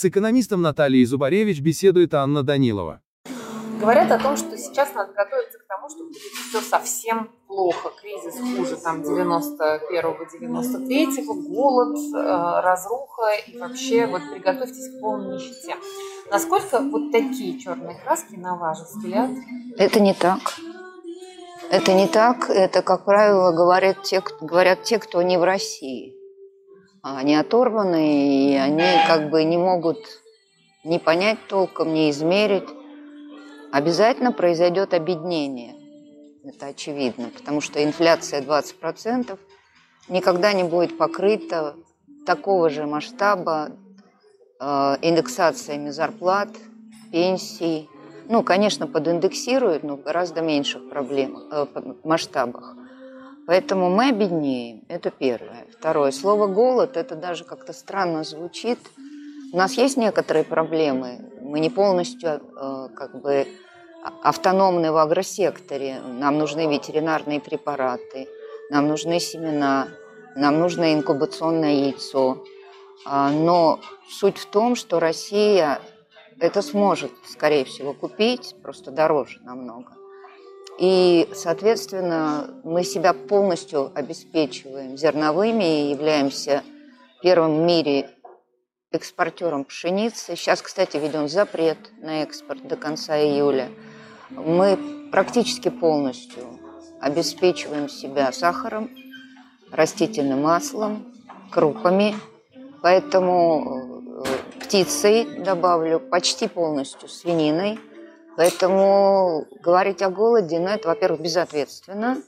С экономистом Натальей Зубаревич беседует Анна Данилова. Говорят о том, что сейчас надо готовиться к тому, что будет все совсем плохо. Кризис хуже там 91-93, голод, э, разруха и вообще вот приготовьтесь к полной нищете. Насколько вот такие черные краски, на ваш взгляд? Это не так. Это не так. Это, как правило, говорят те, говорят те, кто не в России. Они оторваны, и они как бы не могут не понять толком, не измерить обязательно произойдет обеднение. Это очевидно, потому что инфляция 20% никогда не будет покрыта такого же масштаба э, индексациями зарплат, пенсий. Ну, конечно, подиндексируют, но в гораздо меньших проблемах, э, масштабах. Поэтому мы обеднеем. Это первое. Второе. Слово «голод» это даже как-то странно звучит – у нас есть некоторые проблемы. Мы не полностью э, как бы автономны в агросекторе. Нам нужны ветеринарные препараты, нам нужны семена, нам нужно инкубационное яйцо. А, но суть в том, что Россия это сможет, скорее всего, купить, просто дороже намного. И, соответственно, мы себя полностью обеспечиваем зерновыми и являемся первым в мире экспортером пшеницы. Сейчас, кстати, введен запрет на экспорт до конца июля. Мы практически полностью обеспечиваем себя сахаром, растительным маслом, крупами. Поэтому э, птицей добавлю почти полностью свининой. Поэтому говорить о голоде, ну, это, во-первых, безответственно.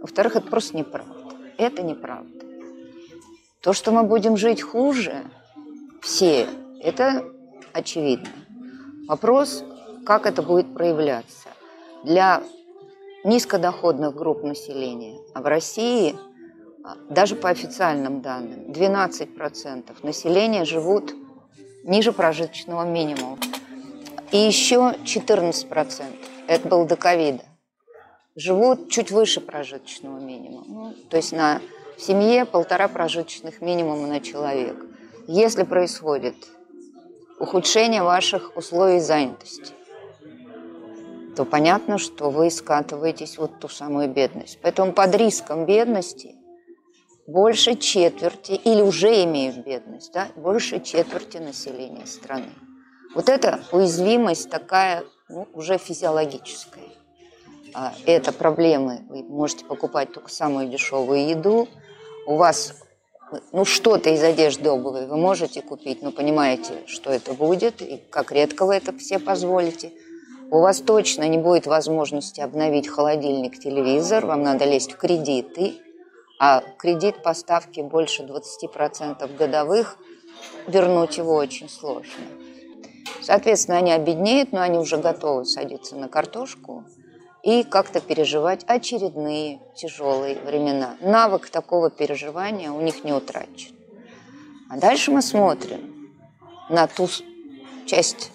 Во-вторых, это просто неправда. Это неправда. То, что мы будем жить хуже, все. Это очевидно. Вопрос, как это будет проявляться. Для низкодоходных групп населения, а в России, а, даже по официальным данным, 12% населения живут ниже прожиточного минимума. И еще 14%, это было до ковида, живут чуть выше прожиточного минимума. Ну, то есть на в семье полтора прожиточных минимума на человека если происходит ухудшение ваших условий занятости, то понятно, что вы скатываетесь вот ту самую бедность. Поэтому под риском бедности больше четверти, или уже имеют бедность, да, больше четверти населения страны. Вот эта уязвимость такая ну, уже физиологическая. А, это проблемы. Вы можете покупать только самую дешевую еду. У вас ну, что-то из одежды обуви вы можете купить, но понимаете, что это будет, и как редко вы это все позволите. У вас точно не будет возможности обновить холодильник, телевизор, вам надо лезть в кредиты, а кредит по ставке больше 20% годовых, вернуть его очень сложно. Соответственно, они обеднеют, но они уже готовы садиться на картошку – и как-то переживать очередные тяжелые времена. Навык такого переживания у них не утрачен. А дальше мы смотрим на ту часть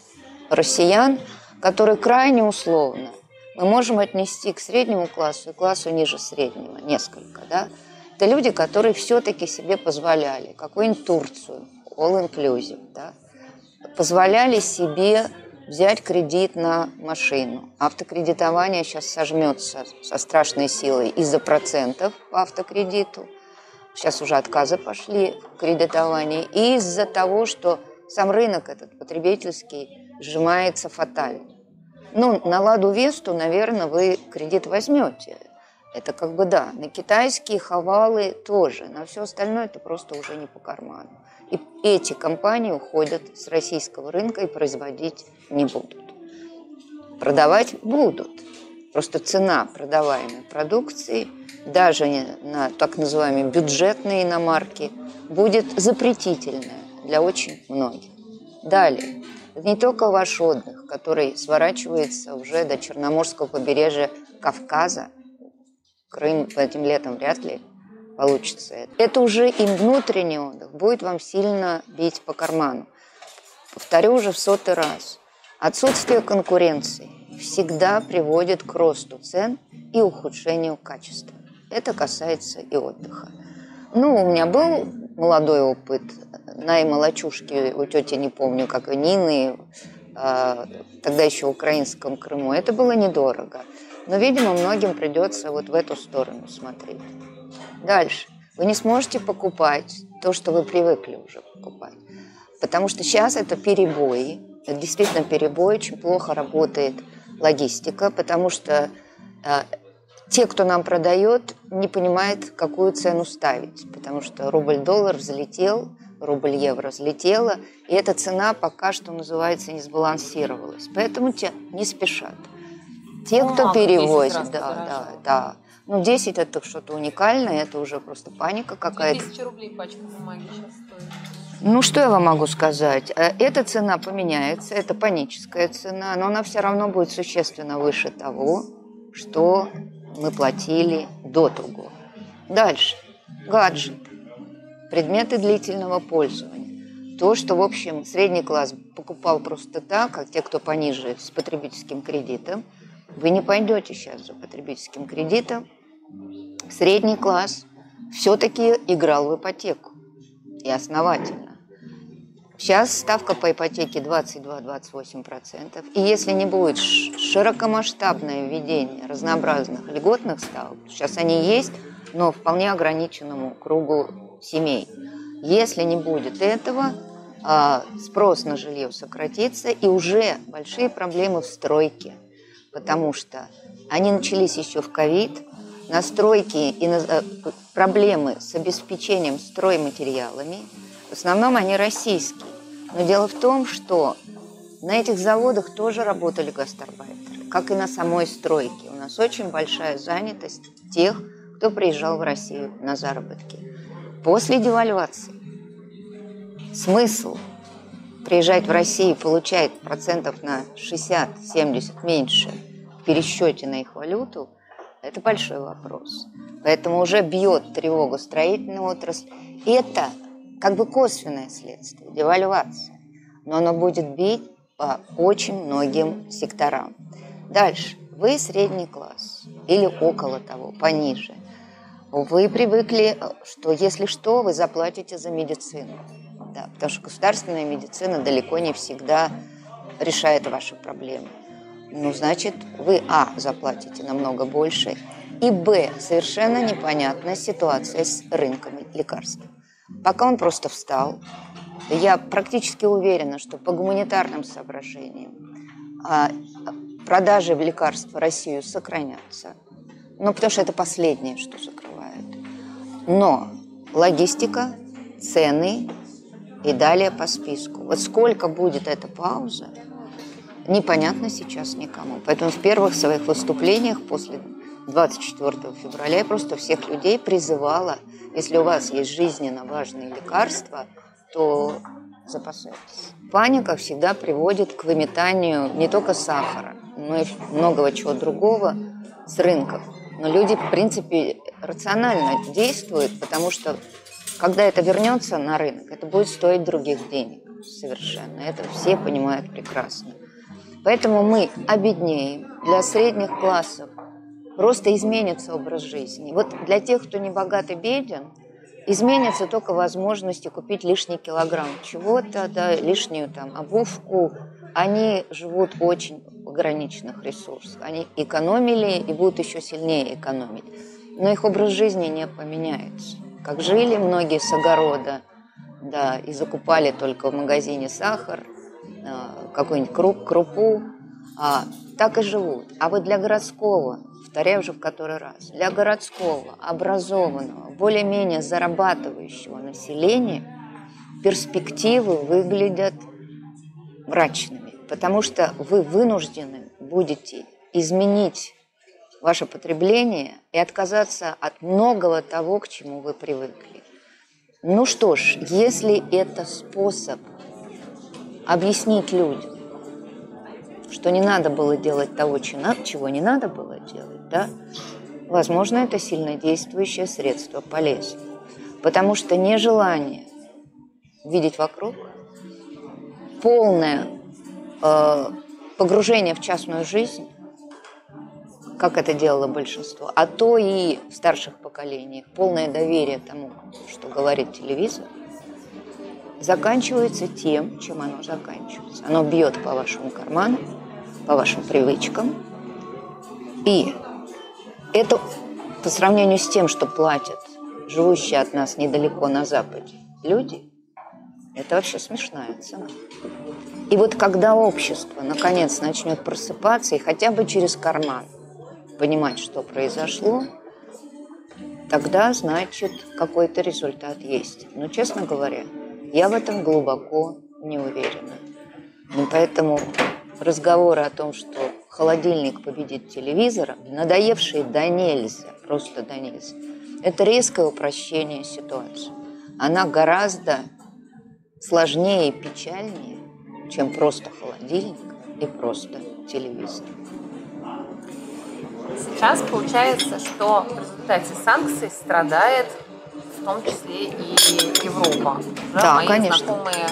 россиян, которые крайне условно мы можем отнести к среднему классу и классу ниже среднего, несколько, да. Это люди, которые все-таки себе позволяли какую-нибудь Турцию, all inclusive, да, позволяли себе взять кредит на машину. Автокредитование сейчас сожмется со страшной силой из-за процентов по автокредиту. Сейчас уже отказы пошли в кредитовании. И из-за того, что сам рынок этот потребительский сжимается фатально. Ну, на Ладу Весту, наверное, вы кредит возьмете. Это как бы да. На китайские хавалы тоже. На все остальное это просто уже не по карману. Эти компании уходят с российского рынка и производить не будут. Продавать будут. Просто цена продаваемой продукции, даже на так называемые бюджетные иномарки, будет запретительная для очень многих. Далее. Не только ваш отдых, который сворачивается уже до Черноморского побережья Кавказа. Крым этим летом вряд ли получится. Это уже и внутренний отдых будет вам сильно бить по карману. Повторю уже в сотый раз. Отсутствие конкуренции всегда приводит к росту цен и ухудшению качества. Это касается и отдыха. Ну, у меня был молодой опыт, на и молочушки у тети не помню, как и Нины, э, тогда еще в украинском Крыму. Это было недорого. Но, видимо, многим придется вот в эту сторону смотреть. Дальше. Вы не сможете покупать то, что вы привыкли уже покупать. Потому что сейчас это перебои. Это действительно перебой. Очень плохо работает логистика, потому что э, те, кто нам продает, не понимают, какую цену ставить. Потому что рубль-доллар взлетел, рубль-евро взлетела, и эта цена пока что называется не сбалансировалась. Поэтому те не спешат. Те, кто в 10 перевозит, да, да, подорожала. да. Ну, 10 это что-то уникальное, это уже просто паника какая-то. 2000 рублей пачка бумаги сейчас стоит. Ну, что я вам могу сказать? Э, Эта цена поменяется, это паническая цена, но она все равно будет существенно выше того, что мы платили до того. Дальше. Гаджет. Предметы длительного пользования. То, что, в общем, средний класс покупал просто так, как те, кто пониже с потребительским кредитом, вы не пойдете сейчас за потребительским кредитом. Средний класс все-таки играл в ипотеку. И основательно. Сейчас ставка по ипотеке 22-28%. И если не будет широкомасштабное введение разнообразных льготных ставок, сейчас они есть, но вполне ограниченному кругу семей. Если не будет этого, а, спрос на жилье сократится, и уже большие проблемы в стройке, потому что они начались еще в ковид, настройки и на- э, проблемы с обеспечением стройматериалами, в основном они российские. Но дело в том, что на этих заводах тоже работали гастарбайтеры, как и на самой стройке. У нас очень большая занятость тех, кто приезжал в Россию на заработки. После девальвации смысл приезжать в Россию и получать процентов на 60-70 меньше в пересчете на их валюту, это большой вопрос. Поэтому уже бьет тревогу строительная отрасль. И это как бы косвенное следствие, девальвация. Но оно будет бить по очень многим секторам. Дальше. Вы средний класс или около того, пониже. Вы привыкли, что если что, вы заплатите за медицину. Да, потому что государственная медицина далеко не всегда решает ваши проблемы. Ну, значит, вы, а, заплатите намного больше, и, б, совершенно непонятная ситуация с рынком лекарств. Пока он просто встал, я практически уверена, что по гуманитарным соображениям а, продажи в лекарств в Россию сохранятся. Ну, потому что это последнее, что закрывает. Но логистика, цены и далее по списку. Вот сколько будет эта пауза, непонятно сейчас никому. Поэтому в первых своих выступлениях после 24 февраля я просто всех людей призывала, если у вас есть жизненно важные лекарства, то запасайтесь. Паника всегда приводит к выметанию не только сахара, но и многого чего другого с рынков. Но люди, в принципе, рационально действуют, потому что когда это вернется на рынок, это будет стоить других денег совершенно. Это все понимают прекрасно. Поэтому мы обеднеем. Для средних классов просто изменится образ жизни. Вот для тех, кто не богат и беден, изменится только возможности купить лишний килограмм чего-то, да, лишнюю там обувку. Они живут очень ограниченных ресурсах. Они экономили и будут еще сильнее экономить. Но их образ жизни не поменяется. Как жили многие с огорода, да, и закупали только в магазине сахар, какой-нибудь круп, крупу, а, так и живут. А вот для городского, повторяю уже в который раз, для городского, образованного, более-менее зарабатывающего населения перспективы выглядят мрачными, потому что вы вынуждены будете изменить ваше потребление и отказаться от многого того, к чему вы привыкли. Ну что ж, если это способ объяснить людям, что не надо было делать того, чего не надо было делать, да, возможно, это сильнодействующее средство полезно. Потому что нежелание видеть вокруг, полное э, погружение в частную жизнь, как это делало большинство, а то и в старших поколениях, полное доверие тому, что говорит телевизор, заканчивается тем, чем оно заканчивается. Оно бьет по вашему карману, по вашим привычкам. И это по сравнению с тем, что платят живущие от нас недалеко на Западе люди, это вообще смешная цена. И вот когда общество наконец начнет просыпаться и хотя бы через карман понимать, что произошло, тогда, значит, какой-то результат есть. Но, честно говоря, я в этом глубоко не уверена. И поэтому разговоры о том, что холодильник победит телевизора, надоевшие до нельзя, просто до нельзя, это резкое упрощение ситуации. Она гораздо сложнее и печальнее, чем просто холодильник и просто телевизор. Сейчас получается, что в результате санкций страдает в том числе и Европа. Да, да Мои конечно. знакомые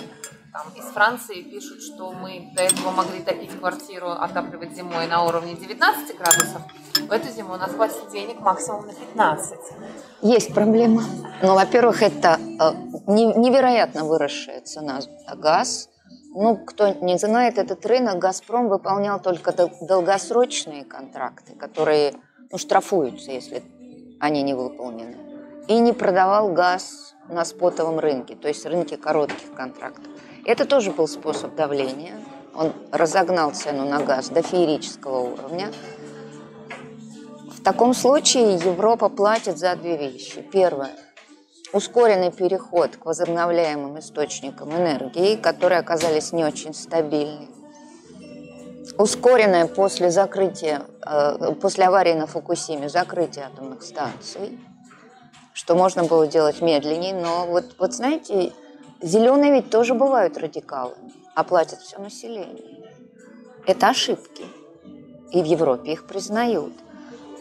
там, из Франции пишут, что мы до этого могли топить квартиру, отапливать зимой на уровне 19 градусов. В эту зиму у нас хватит денег максимум на 15. Есть проблема. Ну, во-первых, это э, невероятно выросшая цена газ. Ну, кто не знает этот рынок, «Газпром» выполнял только долгосрочные контракты, которые ну, штрафуются, если они не выполнены. И не продавал газ на спотовом рынке, то есть рынке коротких контрактов. Это тоже был способ давления. Он разогнал цену на газ до феерического уровня. В таком случае Европа платит за две вещи. Первое – ускоренный переход к возобновляемым источникам энергии, которые оказались не очень стабильны. Ускоренное после закрытия, э, после аварии на Фукусиме закрытие атомных станций, что можно было делать медленнее, но вот, вот знаете, Зеленые ведь тоже бывают радикалами, а платят все население. Это ошибки. И в Европе их признают.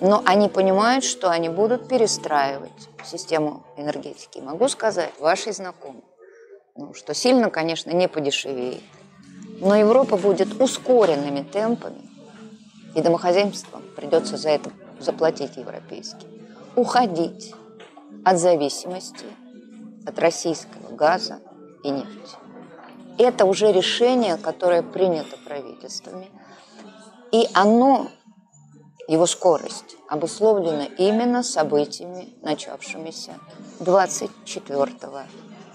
Но они понимают, что они будут перестраивать систему энергетики. Могу сказать, ваши знакомые, ну, что сильно, конечно, не подешевеет. Но Европа будет ускоренными темпами, и домохозяйствам придется за это заплатить европейским. Уходить от зависимости от российского газа и нефти. Это уже решение, которое принято правительствами, и оно, его скорость, обусловлена именно событиями, начавшимися 24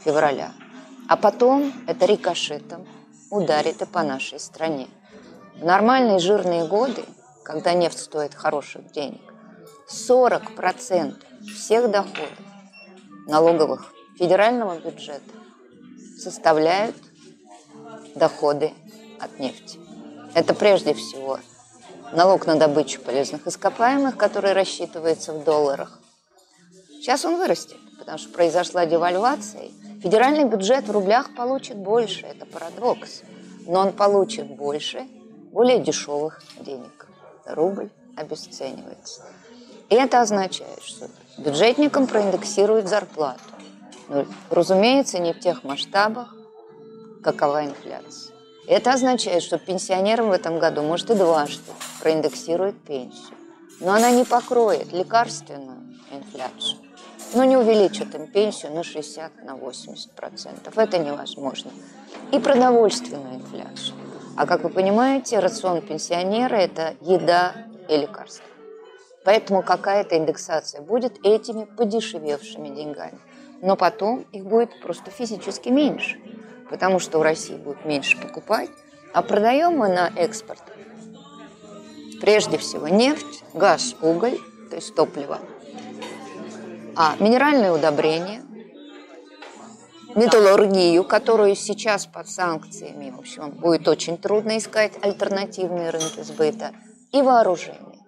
февраля. А потом это рикошетом ударит и по нашей стране. В нормальные жирные годы, когда нефть стоит хороших денег, 40% всех доходов налоговых федерального бюджета составляют доходы от нефти. Это прежде всего налог на добычу полезных ископаемых, который рассчитывается в долларах. Сейчас он вырастет, потому что произошла девальвация. Федеральный бюджет в рублях получит больше, это парадокс. Но он получит больше более дешевых денег. Рубль обесценивается. Это означает, что бюджетникам проиндексируют зарплату. Но, разумеется, не в тех масштабах, какова инфляция. Это означает, что пенсионерам в этом году, может, и дважды проиндексируют пенсию. Но она не покроет лекарственную инфляцию. Но не увеличит им пенсию на 60, на 80 процентов. Это невозможно. И продовольственную инфляцию. А как вы понимаете, рацион пенсионера – это еда и лекарства. Поэтому какая-то индексация будет этими подешевевшими деньгами. Но потом их будет просто физически меньше, потому что у России будет меньше покупать, а продаем мы на экспорт прежде всего нефть, газ, уголь, то есть топливо, а минеральные удобрения, металлургию, которую сейчас под санкциями, в общем, будет очень трудно искать альтернативные рынки сбыта, и вооружение.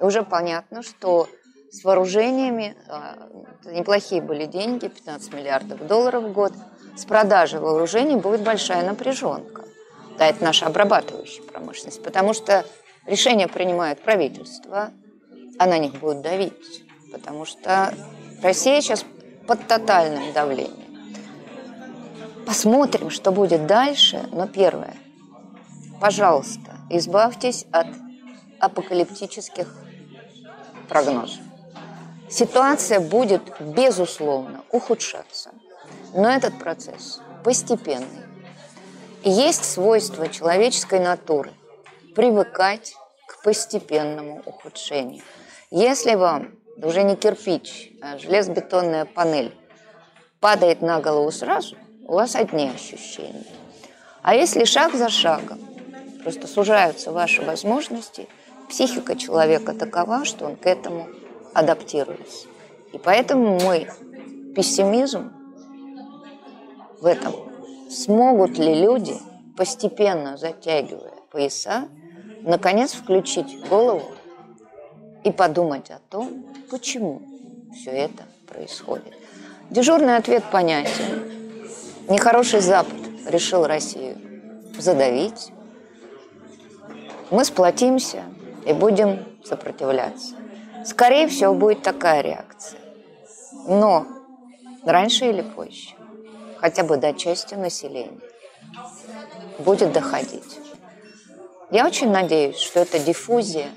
И уже понятно, что с вооружениями, а, неплохие были деньги, 15 миллиардов долларов в год, с продажей вооружений будет большая напряженка. Да, это наша обрабатывающая промышленность, потому что решения принимает правительство, а на них будут давить, потому что Россия сейчас под тотальным давлением. Посмотрим, что будет дальше, но первое, пожалуйста, избавьтесь от апокалиптических прогнозу. Ситуация будет, безусловно, ухудшаться. Но этот процесс постепенный. Есть свойство человеческой натуры привыкать к постепенному ухудшению. Если вам уже не кирпич, а железобетонная панель падает на голову сразу, у вас одни ощущения. А если шаг за шагом, просто сужаются ваши возможности, психика человека такова, что он к этому адаптируется. И поэтому мой пессимизм в этом. Смогут ли люди, постепенно затягивая пояса, наконец включить голову и подумать о том, почему все это происходит. Дежурный ответ понятен. Нехороший Запад решил Россию задавить. Мы сплотимся и будем сопротивляться. Скорее всего, будет такая реакция. Но раньше или позже, хотя бы до части населения, будет доходить. Я очень надеюсь, что эта диффузия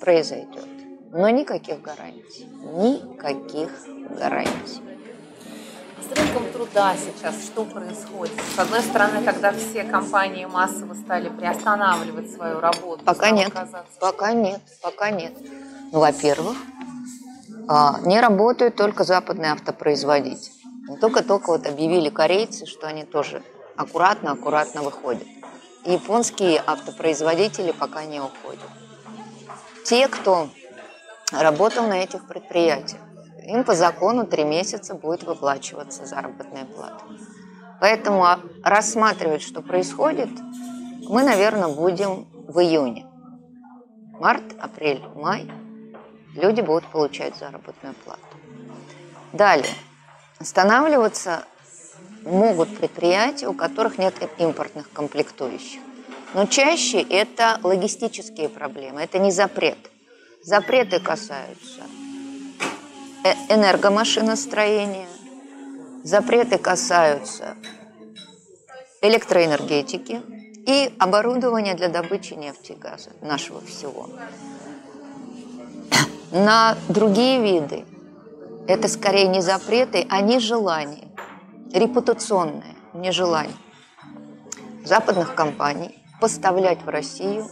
произойдет. Но никаких гарантий. Никаких гарантий. С рынком труда сейчас что происходит? С одной стороны, когда все компании массово стали приостанавливать свою работу. Пока нет. Пока нет. Пока нет. Ну, во-первых, а, не работают только западные автопроизводители. Только-только вот объявили корейцы, что они тоже аккуратно-аккуратно выходят. Японские автопроизводители пока не уходят. Те, кто работал на этих предприятиях, им по закону три месяца будет выплачиваться заработная плата. Поэтому а, рассматривать, что происходит, мы, наверное, будем в июне. Март, апрель, май – люди будут получать заработную плату. Далее. Останавливаться могут предприятия, у которых нет импортных комплектующих. Но чаще это логистические проблемы, это не запрет. Запреты касаются энергомашиностроения, запреты касаются электроэнергетики и оборудования для добычи нефти и газа, нашего всего на другие виды. Это скорее не запреты, а нежелание, репутационное нежелание западных компаний поставлять в Россию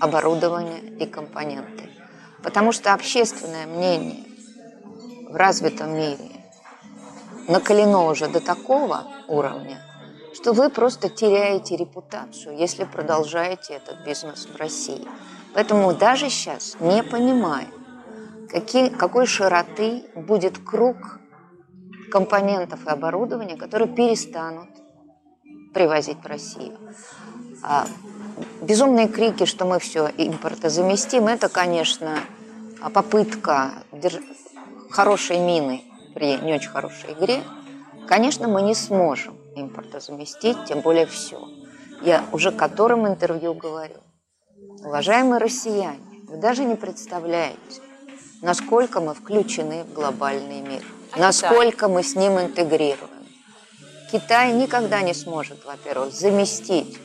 оборудование и компоненты. Потому что общественное мнение в развитом мире накалено уже до такого уровня, что вы просто теряете репутацию, если продолжаете этот бизнес в России. Поэтому даже сейчас, не понимая, какие, какой широты будет круг компонентов и оборудования, которые перестанут привозить в Россию. А безумные крики, что мы все импортозаместим, это, конечно, попытка. Хорошей мины при не очень хорошей игре. Конечно, мы не сможем импортозаместить, тем более все. Я уже которым интервью говорю. Уважаемые россияне, вы даже не представляете, насколько мы включены в глобальный мир, а насколько Китай? мы с ним интегрируем. Китай никогда не сможет, во-первых, заместить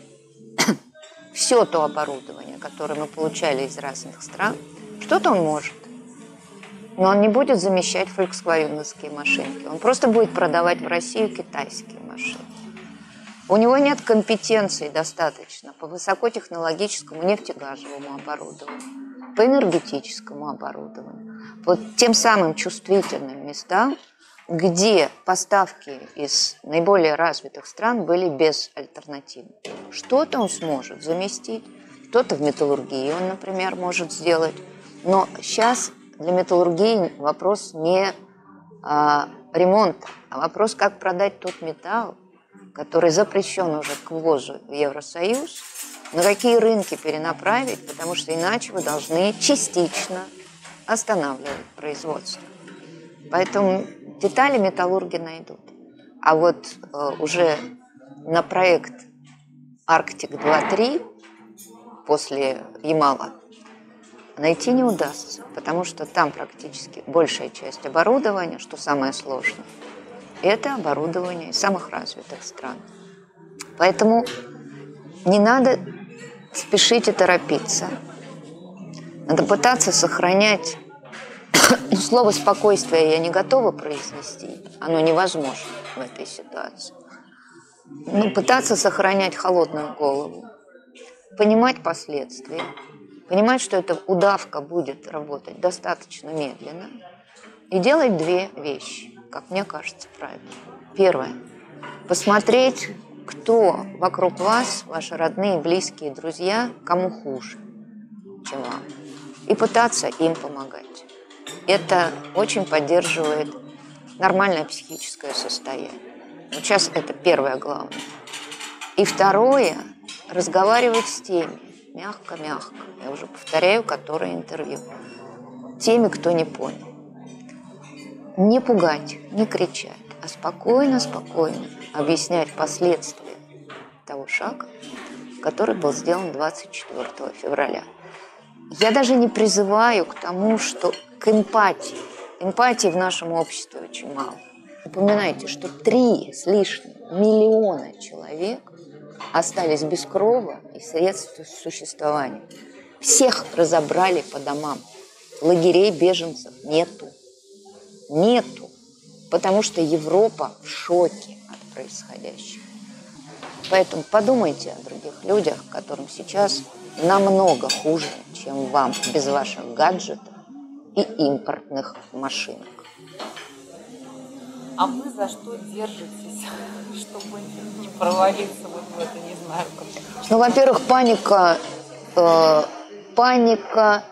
все то оборудование, которое мы получали из разных стран. Что-то он может. Но он не будет замещать фольксвагеновские машинки. Он просто будет продавать в Россию китайские машины. У него нет компетенции достаточно по высокотехнологическому нефтегазовому оборудованию по энергетическому оборудованию, по тем самым чувствительным местам, где поставки из наиболее развитых стран были без альтернативы. Что-то он сможет заместить, что-то в металлургии он, например, может сделать. Но сейчас для металлургии вопрос не а, ремонта, а вопрос, как продать тот металл, который запрещен уже к ввозу в Евросоюз, на какие рынки перенаправить, потому что иначе вы должны частично останавливать производство. Поэтому детали металлурги найдут. А вот э, уже на проект Арктик 2-3 после Ямала найти не удастся, потому что там практически большая часть оборудования, что самое сложное, это оборудование самых развитых стран. Поэтому не надо спешите торопиться. Надо пытаться сохранять Но слово «спокойствие» я не готова произнести. Оно невозможно в этой ситуации. Ну, пытаться сохранять холодную голову, понимать последствия, понимать, что эта удавка будет работать достаточно медленно, и делать две вещи, как мне кажется правильно. Первое. Посмотреть, кто вокруг вас, ваши родные, близкие, друзья, кому хуже, чем вам. И пытаться им помогать. Это очень поддерживает нормальное психическое состояние. Вот сейчас это первое главное. И второе, разговаривать с теми, мягко-мягко, я уже повторяю, которые интервью, теми, кто не понял. Не пугать, не кричать, а спокойно-спокойно объяснять последствия того шага, который был сделан 24 февраля. Я даже не призываю к тому, что к эмпатии. Эмпатии в нашем обществе очень мало. Упоминайте, что три с лишним миллиона человек остались без крова и средств существования. Всех разобрали по домам. Лагерей беженцев нету. Нету. Потому что Европа в шоке от происходящего. Поэтому подумайте о других людях, которым сейчас намного хуже, чем вам, без ваших гаджетов и импортных машинок. А вы за что держитесь, чтобы не провалиться вот в это, не знаю, как... Ну, во-первых, паника, э, паника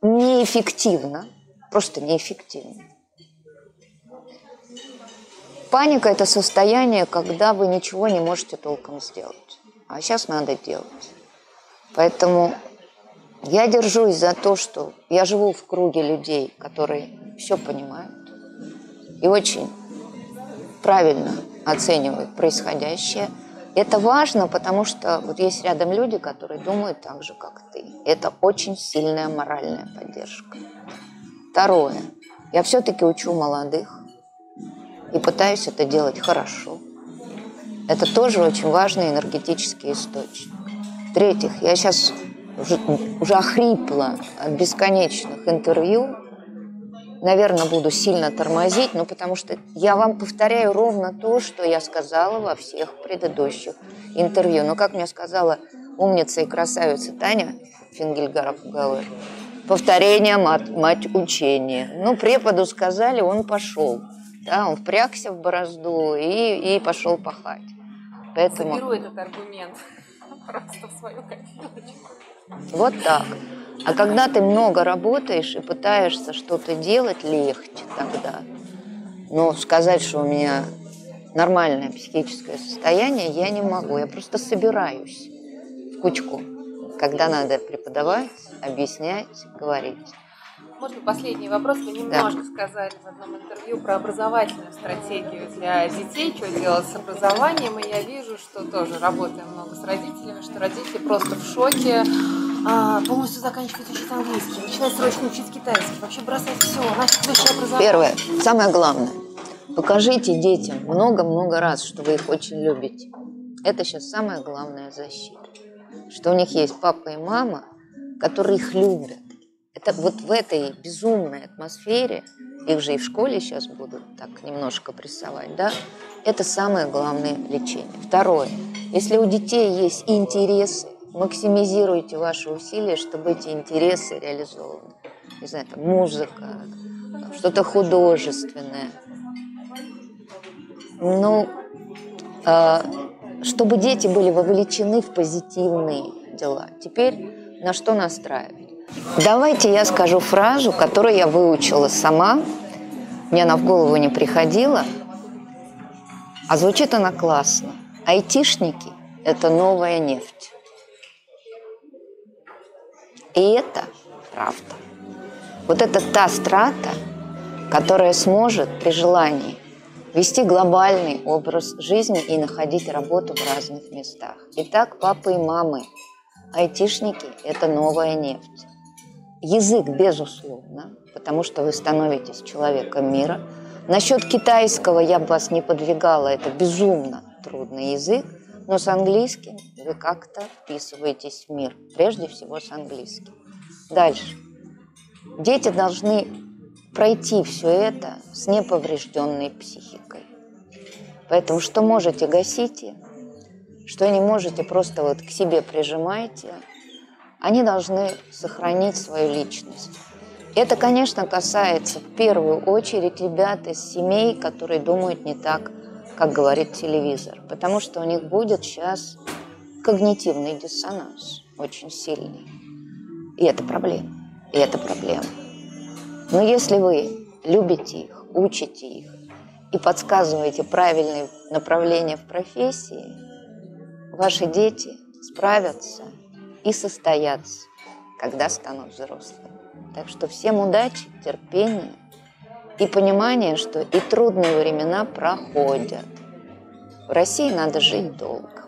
неэффективна, просто неэффективна. Паника – это состояние, когда вы ничего не можете толком сделать. А сейчас надо делать. Поэтому я держусь за то, что я живу в круге людей, которые все понимают и очень правильно оценивают происходящее. Это важно, потому что вот есть рядом люди, которые думают так же, как ты. Это очень сильная моральная поддержка. Второе. Я все-таки учу молодых и пытаюсь это делать хорошо. Это тоже очень важный энергетический источник. В-третьих, я сейчас уже, уже охрипла от бесконечных интервью. Наверное, буду сильно тормозить, но потому что я вам повторяю ровно то, что я сказала во всех предыдущих интервью. Но, как мне сказала умница и красавица Таня Фингельгаров Гауэр, повторение мать, мать учения. Ну, преподу сказали, он пошел. Да, он впрягся в борозду и, и пошел пахать. Поэтому... Соберу этот аргумент просто в свою копилочку. Вот так. А когда ты много работаешь и пытаешься что-то делать, легче тогда. Но сказать, что у меня нормальное психическое состояние, я не могу. Я просто собираюсь в кучку, когда надо преподавать, объяснять, говорить. Можно последний вопрос? Вы немножко да. сказали в одном интервью про образовательную стратегию для детей, что делать с образованием, и я вижу, что тоже работаю много с родителями, что родители просто в шоке, а, полностью заканчивают учить английский, начинают срочно учить китайский, вообще бросать все, нафиг высшее образование. Первое, самое главное, покажите детям много-много раз, что вы их очень любите. Это сейчас самая главная защита. Что у них есть папа и мама, которые их любят это вот в этой безумной атмосфере, их же и в школе сейчас будут так немножко прессовать, да, это самое главное лечение. Второе. Если у детей есть интересы, максимизируйте ваши усилия, чтобы эти интересы реализованы. Не знаю, там музыка, что-то художественное. Ну, э, чтобы дети были вовлечены в позитивные дела. Теперь на что настраивать? Давайте я скажу фразу, которую я выучила сама. Мне она в голову не приходила. А звучит она классно. Айтишники – это новая нефть. И это правда. Вот это та страта, которая сможет при желании вести глобальный образ жизни и находить работу в разных местах. Итак, папы и мамы, айтишники – это новая нефть. Язык, безусловно, потому что вы становитесь человеком мира. Насчет китайского я бы вас не подвигала, это безумно трудный язык, но с английским вы как-то вписываетесь в мир, прежде всего с английским. Дальше. Дети должны пройти все это с неповрежденной психикой. Поэтому что можете, гасите, что не можете, просто вот к себе прижимайте. Они должны сохранить свою личность. Это, конечно, касается в первую очередь ребят из семей, которые думают не так, как говорит телевизор. Потому что у них будет сейчас когнитивный диссонанс очень сильный. И это проблема. И это проблема. Но если вы любите их, учите их и подсказываете правильные направления в профессии, ваши дети справятся и состоятся, когда станут взрослыми. Так что всем удачи, терпения и понимания, что и трудные времена проходят. В России надо жить долго.